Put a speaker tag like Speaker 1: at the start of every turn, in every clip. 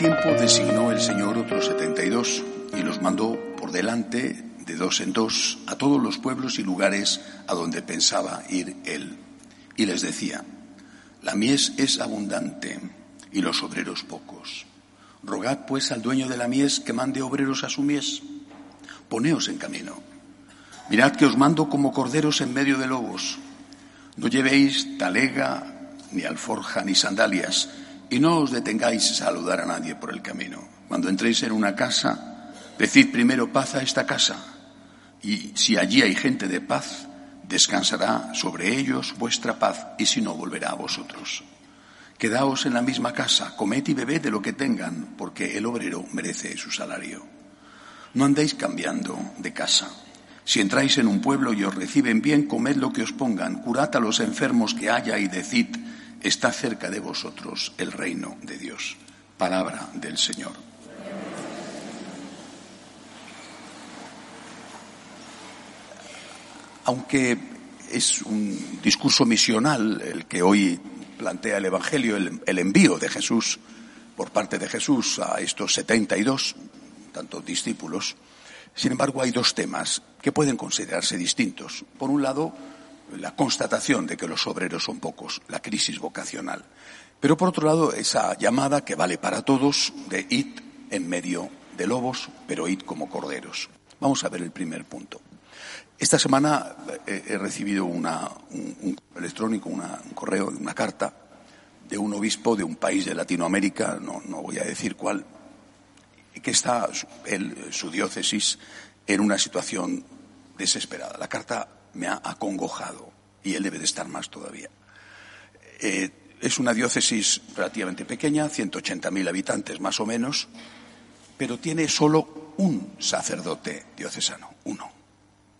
Speaker 1: tiempo designó el Señor otros setenta y dos y los mandó por delante de dos en dos a todos los pueblos y lugares a donde pensaba ir él. Y les decía, la mies es abundante y los obreros pocos. Rogad pues al dueño de la mies que mande obreros a su mies. Poneos en camino. Mirad que os mando como corderos en medio de lobos. No llevéis talega, ni alforja, ni sandalias, y no os detengáis a saludar a nadie por el camino. Cuando entréis en una casa, decid primero paz a esta casa, y si allí hay gente de paz, descansará sobre ellos vuestra paz, y si no, volverá a vosotros. Quedaos en la misma casa, comed y bebed de lo que tengan, porque el obrero merece su salario. No andéis cambiando de casa. Si entráis en un pueblo y os reciben bien, comed lo que os pongan, curad a los enfermos que haya y decid, está cerca de vosotros el reino de Dios. Palabra del Señor. Aunque es un discurso misional el que hoy plantea el Evangelio el, envío de Jesús por parte de Jesús a estos 72, tanto discípulos. Sin embargo, hay dos temas que pueden considerarse distintos. Por un lado, la constatación de que los obreros son pocos, la crisis vocacional. Pero por otro lado, esa llamada que vale para todos de id en medio de lobos, pero id como corderos. Vamos a ver el primer punto. Esta semana eh, he recibido una, un, electrónico, un correo, una carta de un obispo de un país de Latinoamérica, no, voy a decir cuál, que está su diócesis en una situación desesperada. La carta me ha acongojado y él debe de estar más todavía. Eh, es una diócesis relativamente pequeña, 180.000 habitantes más o menos, pero tiene solo un sacerdote diocesano, uno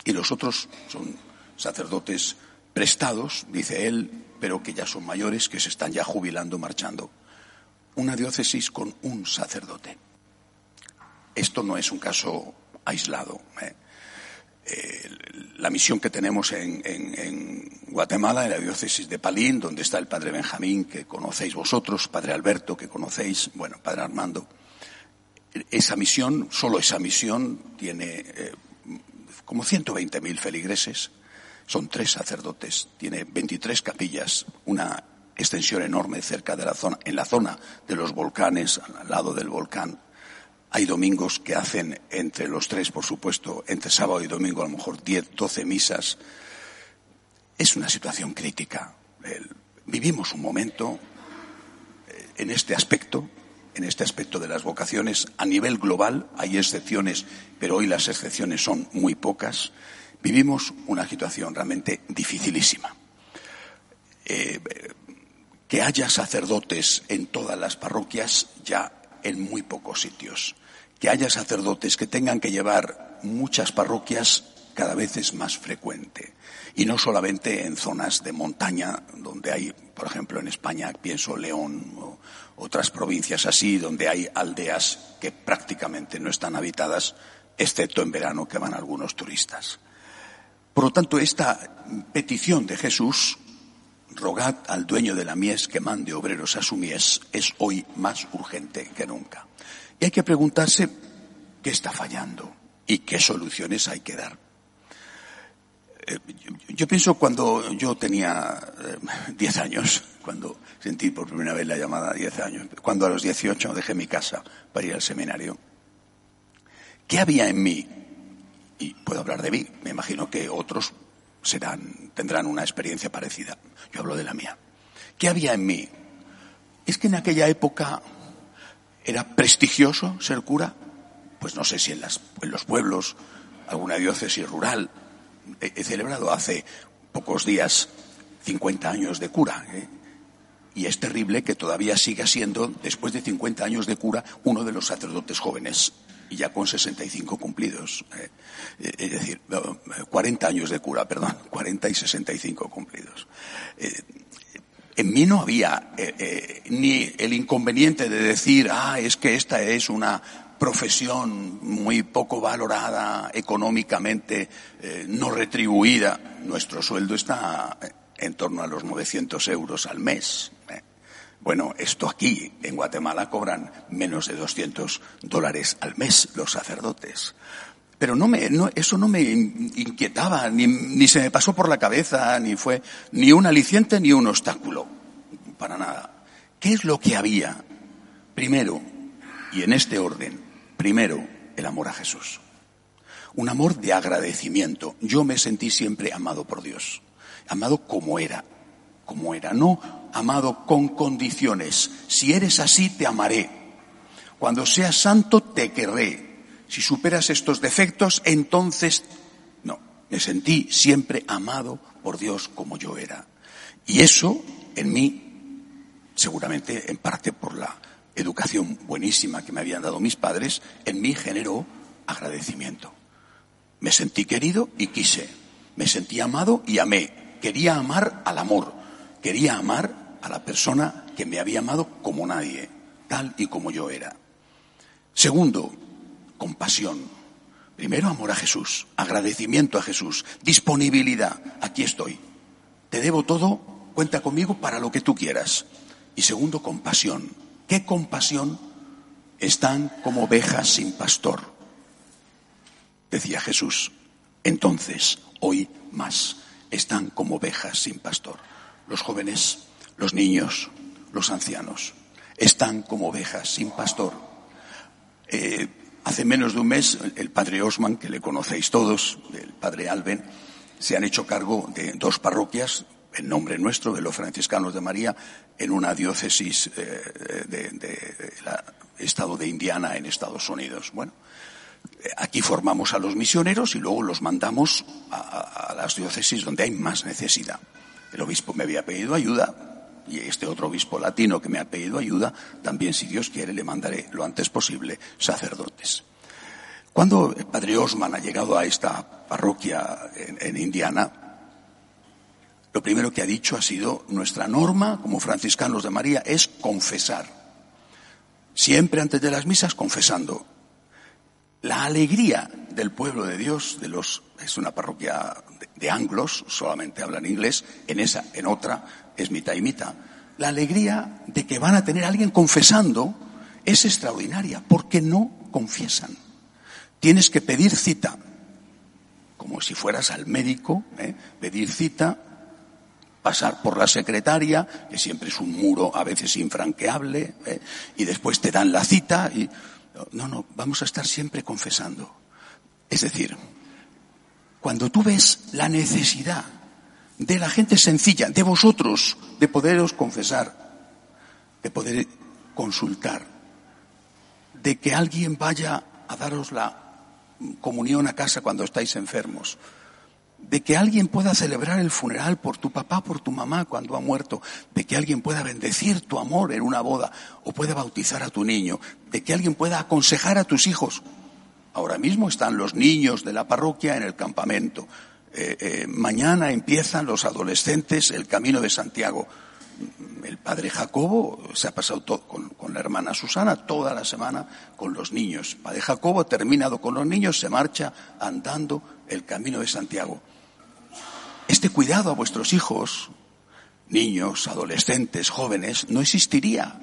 Speaker 1: y los otros son sacerdotes prestados, dice él, pero que ya son mayores, que se están ya jubilando, marchando. Una diócesis con un sacerdote. Esto no es un caso aislado. ¿eh? Eh, la misión que tenemos en, Guatemala, en la diócesis de Palín, donde está el padre Benjamín, que conocéis vosotros, padre Alberto, que conocéis, bueno, padre Armando. Esa misión, solo esa misión, tiene eh, como 120.000 feligreses, son tres sacerdotes, tiene 23 capillas, una extensión enorme cerca de la zona, en la zona de los volcanes, al lado del volcán. Hay domingos que hacen entre los tres, por supuesto, entre sábado y domingo a lo mejor 10, 12 misas. Es una situación crítica. Vivimos un momento eh, en este aspecto en este aspecto de las vocaciones a nivel global. Hay excepciones, pero hoy las excepciones son muy pocas. Vivimos una situación realmente dificilísima. Eh, que haya sacerdotes en todas las parroquias ya en muy pocos sitios. Que haya sacerdotes que tengan que llevar muchas parroquias cada vez es más frecuente. Y no solamente en zonas de montaña, donde hay, por ejemplo, en España, pienso León o otras provincias así, donde hay aldeas que prácticamente no están habitadas, excepto en verano que van algunos turistas. Por lo tanto, esta petición de Jesús, rogad al dueño de la mies que mande obreros a su mies, es hoy más urgente que nunca. Y hay que preguntarse qué está fallando y qué soluciones hay que dar. Eh, yo pienso cuando yo tenía eh, diez años, cuando sentí por primera vez la llamada a diez años, cuando a los dieciocho dejé mi casa para ir al seminario, ¿qué había en mí? Y puedo hablar de mí, me imagino que otros serán, tendrán una experiencia parecida. Yo hablo de la mía. ¿Qué había en mí? Es que en aquella época era prestigioso ser cura, pues no sé si en, los pueblos, alguna diócesis rural, he, celebrado hace pocos días 50 años de cura. ¿eh? Y es terrible que todavía siga siendo, después de 50 años de cura, uno de los sacerdotes jóvenes y ya con 65 cumplidos. ¿eh? Eh, es decir, 40 años de cura, perdón, 40 y 65 cumplidos. En mí no había ni el inconveniente de decir, ah, es que esta es una profesión muy poco valorada económicamente, eh, no retribuida. Nuestro sueldo está en torno a los 900 euros al mes. Eh. Bueno, esto aquí, en Guatemala, cobran menos de 200 dólares al mes los sacerdotes. Pero no me, no, eso no me inquietaba, ni, ni se me pasó por la cabeza, ni fue ni un aliciente ni un obstáculo. Para nada. ¿Qué es lo que había? Primero, y en este orden, primero, el amor a Jesús. Un amor de agradecimiento. Yo me sentí siempre amado por Dios. Amado como era. Como era. No amado con condiciones. Si eres así, te amaré. Cuando seas santo, te querré. Si superas estos defectos, entonces, no. Me sentí siempre amado por Dios como yo era. Y eso, en mí, seguramente en parte por la educación buenísima que me habían dado mis padres, en mí generó agradecimiento. Me sentí querido y quise. Me sentí amado y amé. Quería amar al amor. Quería amar a la persona que me había amado como nadie, tal y como yo era. Segundo, compasión. Primero, amor a Jesús, agradecimiento a Jesús, disponibilidad. Aquí estoy. Te debo todo, cuenta conmigo para lo que tú quieras. Y segundo, compasión. ¿Qué compasión? Están como ovejas sin pastor, decía Jesús. Entonces, hoy más, están como ovejas sin pastor. Los jóvenes, los niños, los ancianos, están como ovejas sin pastor. Eh, hace menos de un mes, el padre Osman, que le conocéis todos, el padre Alben, se han hecho cargo de dos parroquias en nombre nuestro, de los franciscanos de María, en una diócesis eh, de, estado de Indiana en Estados Unidos. Bueno, aquí formamos a los misioneros y luego los mandamos a, las diócesis donde hay más necesidad. El obispo me había pedido ayuda y este otro obispo latino que me ha pedido ayuda, también si Dios quiere le mandaré lo antes posible sacerdotes. Cuando el padre Osman ha llegado a esta parroquia en Indiana, lo primero que ha dicho ha sido, nuestra norma como franciscanos de María es confesar. Siempre antes de las misas confesando. La alegría del pueblo de Dios, de los, es una parroquia de, anglos, solamente hablan inglés, en esa, en otra, es mitad y mitad. La alegría de que van a tener a alguien confesando es extraordinaria, porque no confiesan. Tienes que pedir cita, como si fueras al médico, ¿eh? pedir cita pasar por la secretaria, que siempre es un muro a veces infranqueable, ¿eh? y después te dan la cita y no, no, vamos a estar siempre confesando. Es decir, cuando tú ves la necesidad de la gente sencilla, de vosotros, de poderos confesar, de poder consultar, de que alguien vaya a daros la comunión a casa cuando estáis enfermos, de que alguien pueda celebrar el funeral por tu papá, por tu mamá cuando ha muerto, de que alguien pueda bendecir tu amor en una boda o pueda bautizar a tu niño, de que alguien pueda aconsejar a tus hijos. Ahora mismo están los niños de la parroquia en el campamento. Eh, eh, mañana empiezan los adolescentes el camino de Santiago. El padre Jacobo se ha pasado con, con, la hermana Susana toda la semana con los niños. El padre Jacobo, terminado con los niños, se marcha andando el camino de Santiago. Este cuidado a vuestros hijos, niños, adolescentes, jóvenes, no existiría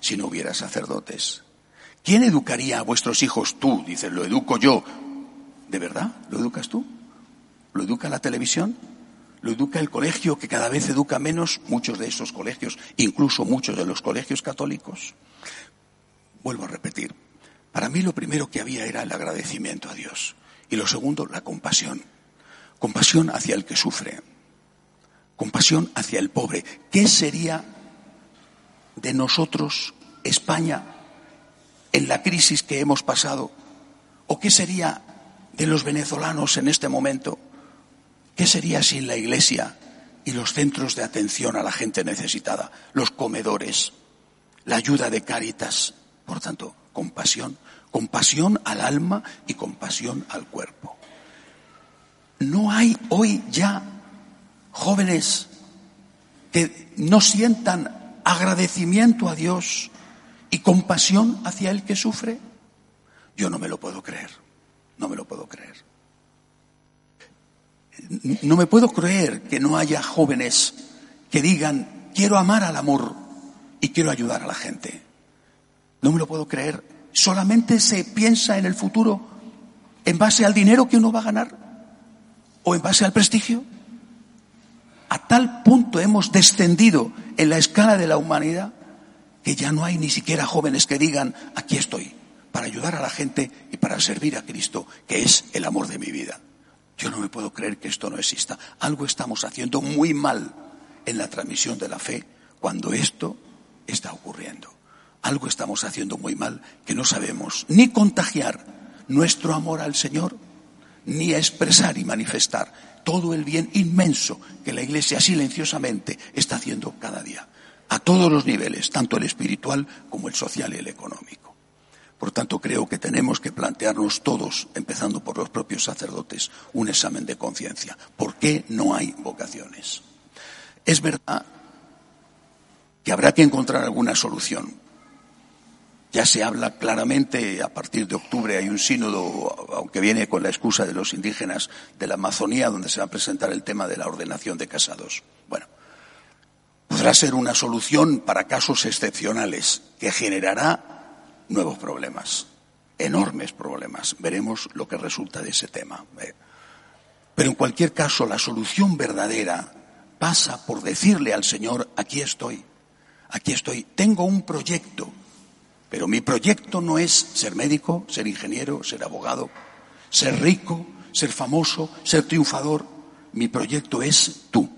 Speaker 1: si no hubiera sacerdotes. ¿Quién educaría a vuestros hijos? Tú, dices, lo educo yo. ¿De verdad? ¿Lo educas tú? ¿Lo educa la televisión? ¿Lo educa el colegio que cada vez educa menos? Muchos de esos colegios, incluso muchos de los colegios católicos. Vuelvo a repetir, para mí lo primero que había era el agradecimiento a Dios y lo segundo, la compasión. Compasión hacia el que sufre. Compasión hacia el pobre. ¿Qué sería de nosotros, España, en la crisis que hemos pasado? ¿O qué sería de los venezolanos en este momento? ¿Qué sería sin la Iglesia y los centros de atención a la gente necesitada, los comedores, la ayuda de Cáritas? Por tanto, compasión, compasión al alma y compasión al cuerpo. No hay hoy ya jóvenes que no sientan agradecimiento a Dios y compasión hacia el que sufre. Yo no me lo puedo creer, no me lo puedo creer. No me puedo creer que no haya jóvenes que digan, quiero amar al amor, y quiero ayudar a la gente. No me lo puedo creer. Solamente se piensa en el futuro en base al dinero que uno va a ganar o en base al prestigio. A tal punto hemos descendido en la escala de la humanidad que ya no hay ni siquiera jóvenes que digan, aquí estoy, para ayudar a la gente y para servir a Cristo, que es el amor de mi vida. Yo no me puedo creer que esto no exista. Algo estamos haciendo muy mal en la transmisión de la fe cuando esto está ocurriendo. Algo estamos haciendo muy mal que no sabemos ni contagiar nuestro amor al Señor, ni expresar y manifestar todo el bien inmenso que la Iglesia silenciosamente está haciendo cada día, a todos los niveles, tanto el espiritual como el social y el económico. Por tanto, creo que tenemos que plantearnos todos, empezando por los propios sacerdotes, un examen de conciencia. ¿Por qué no hay vocaciones? Es verdad que habrá que encontrar alguna solución. Ya se habla claramente, a partir de octubre hay un sínodo, aunque viene con la excusa de los indígenas de la Amazonía, donde se va a presentar el tema de la ordenación de casados. Bueno, podrá ser una solución para casos excepcionales que generará nuevos problemas, enormes problemas. Veremos lo que resulta de ese tema. ¿eh? Pero en cualquier caso, la solución verdadera pasa por decirle al Señor, aquí estoy, aquí estoy, tengo un proyecto, pero mi proyecto no es ser médico, ser ingeniero, ser abogado, ser rico, ser famoso, ser triunfador. Mi proyecto es tú.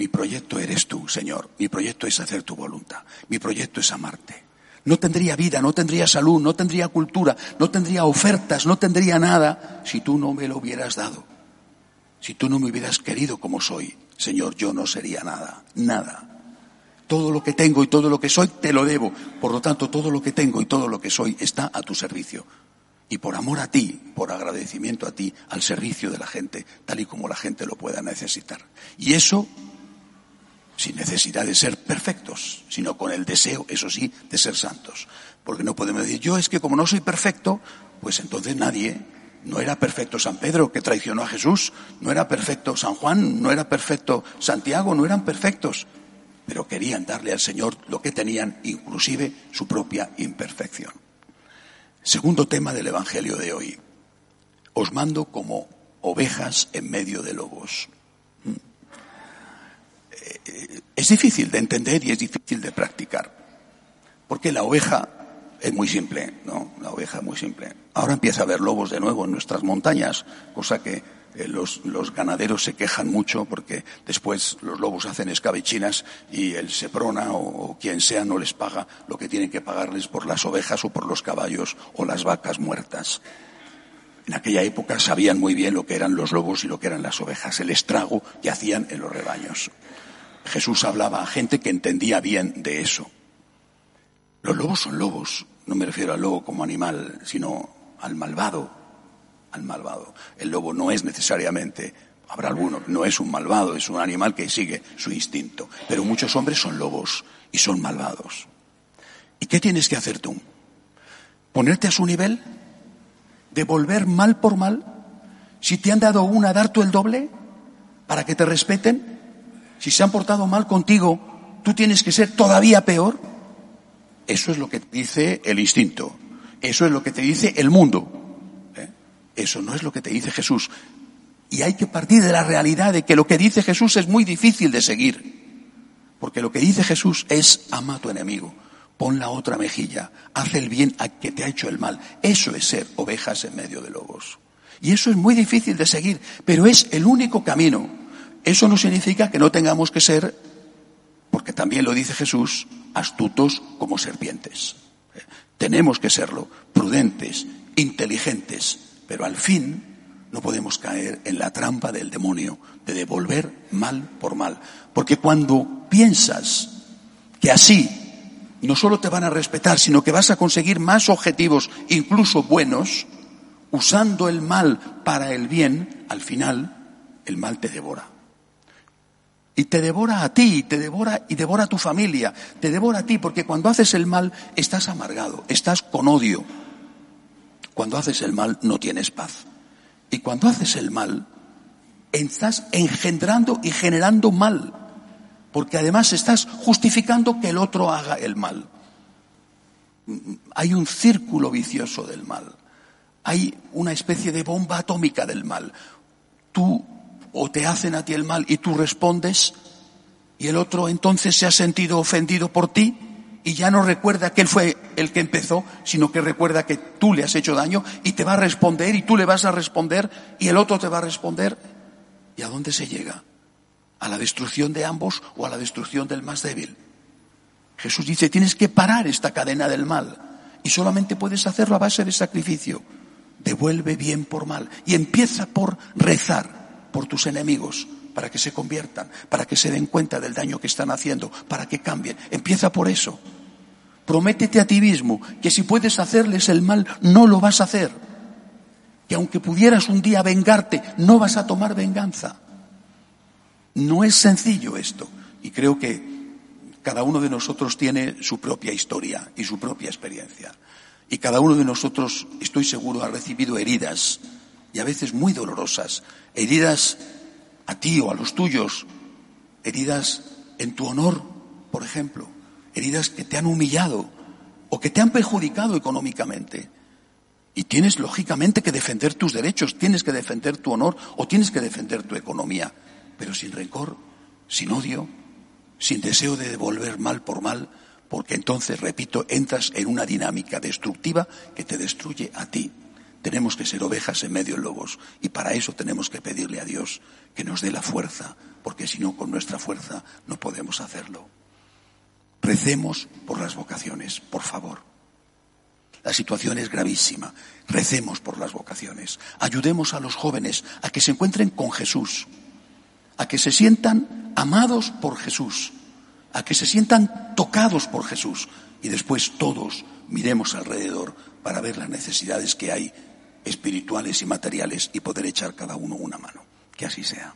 Speaker 1: Mi proyecto eres tú, Señor. Mi proyecto es hacer tu voluntad. Mi proyecto es amarte. No tendría vida, no tendría salud, no tendría cultura, no tendría ofertas, no tendría nada si tú no me lo hubieras dado. Si tú no me hubieras querido como soy, Señor, yo no sería nada, nada. Todo lo que tengo y todo lo que soy te lo debo. Por lo tanto, todo lo que tengo y todo lo que soy está a tu servicio. Y por amor a ti, por agradecimiento a ti, al servicio de la gente, tal y como la gente lo pueda necesitar. Y eso sin necesidad de ser perfectos, sino con el deseo, eso sí, de ser santos. Porque no podemos decir, yo es que como no soy perfecto, pues entonces nadie, no era perfecto San Pedro que traicionó a Jesús, no era perfecto San Juan, no era perfecto Santiago, no eran perfectos, pero querían darle al Señor lo que tenían, inclusive su propia imperfección. Segundo tema del Evangelio de hoy. Os mando como ovejas en medio de lobos es difícil de entender y es difícil de practicar. Porque la oveja es muy simple, ¿no? La oveja es muy simple. Ahora empieza a haber lobos de nuevo en nuestras montañas, cosa que eh, los, ganaderos se quejan mucho porque después los lobos hacen escabechinas y el Seprona o, quien sea no les paga lo que tienen que pagarles por las ovejas o por los caballos o las vacas muertas. En aquella época sabían muy bien lo que eran los lobos y lo que eran las ovejas, el estrago que hacían en los rebaños. Jesús hablaba a gente que entendía bien de eso. Los lobos son lobos, no me refiero al lobo como animal, sino al malvado, al malvado. El lobo no es necesariamente, habrá alguno, no es un malvado, es un animal que sigue su instinto. Pero muchos hombres son lobos y son malvados. ¿Y qué tienes que hacer tú? ¿Ponerte a su nivel? ¿Devolver mal por mal? Si te han dado una, dar tú el doble para que te respeten si se han portado mal contigo, tú tienes que ser todavía peor. Eso es lo que te dice el instinto. Eso es lo que te dice el mundo. ¿eh? Eso no es lo que te dice Jesús. Y hay que partir de la realidad de que lo que dice Jesús es muy difícil de seguir. Porque lo que dice Jesús es ama a tu enemigo, pon la otra mejilla, haz el bien a que te ha hecho el mal. Eso es ser ovejas en medio de lobos. Y eso es muy difícil de seguir, pero es el único camino. Eso no significa que no tengamos que ser, porque también lo dice Jesús, astutos como serpientes. Tenemos que serlo, prudentes, inteligentes, pero al fin no podemos caer en la trampa del demonio de devolver mal por mal. Porque cuando piensas que así no solo te van a respetar, sino que vas a conseguir más objetivos, incluso buenos, usando el mal para el bien, al final el mal te devora y te devora a ti, te devora y devora a tu familia, te devora a ti, porque cuando haces el mal estás amargado, estás con odio. Cuando haces el mal no tienes paz. Y cuando haces el mal, estás engendrando y generando mal. porque además estás justificando que el otro haga el mal. Hay un círculo vicioso del mal. Hay una especie de bomba atómica del mal. Tú o te hacen a ti el mal y tú respondes y el otro entonces se ha sentido ofendido por ti y ya no recuerda que él fue el que empezó, sino que recuerda que tú le has hecho daño y te va a responder y tú le vas a responder y el otro te va a responder. ¿Y a dónde se llega? ¿A la destrucción de ambos o a la destrucción del más débil? Jesús dice, tienes que parar esta cadena del mal y solamente puedes hacerlo a base de sacrificio. Devuelve bien por mal y empieza por rezar por tus enemigos para que se conviertan, para que se den cuenta del daño que están haciendo, para que cambien. Empieza por eso. Prométete a ti mismo que si puedes hacerles el mal, no lo vas a hacer. Que aunque pudieras un día vengarte, no vas a tomar venganza. No es sencillo esto. Y creo que cada uno de nosotros tiene su propia historia y su propia experiencia. Y cada uno de nosotros, estoy seguro, ha recibido heridas, y a veces muy dolorosas, heridas a ti o a los tuyos, heridas en tu honor, por ejemplo, heridas que te han humillado o que te han perjudicado económicamente. Y tienes lógicamente que defender tus derechos, tienes que defender tu honor o tienes que defender tu economía, pero sin rencor, sin odio, sin deseo de devolver mal por mal, porque entonces, repito, entras en una dinámica destructiva que te destruye a ti. Tenemos que ser ovejas en medio de lobos y para eso tenemos que pedirle a Dios que nos dé la fuerza, porque si no, con nuestra fuerza no podemos hacerlo. Recemos por las vocaciones, por favor. La situación es gravísima. Recemos por las vocaciones. Ayudemos a los jóvenes a que se encuentren con Jesús, a que se sientan amados por Jesús, a que se sientan tocados por Jesús y después todos miremos alrededor para ver las necesidades que hay espirituales y materiales y poder echar cada uno una mano. Que así sea.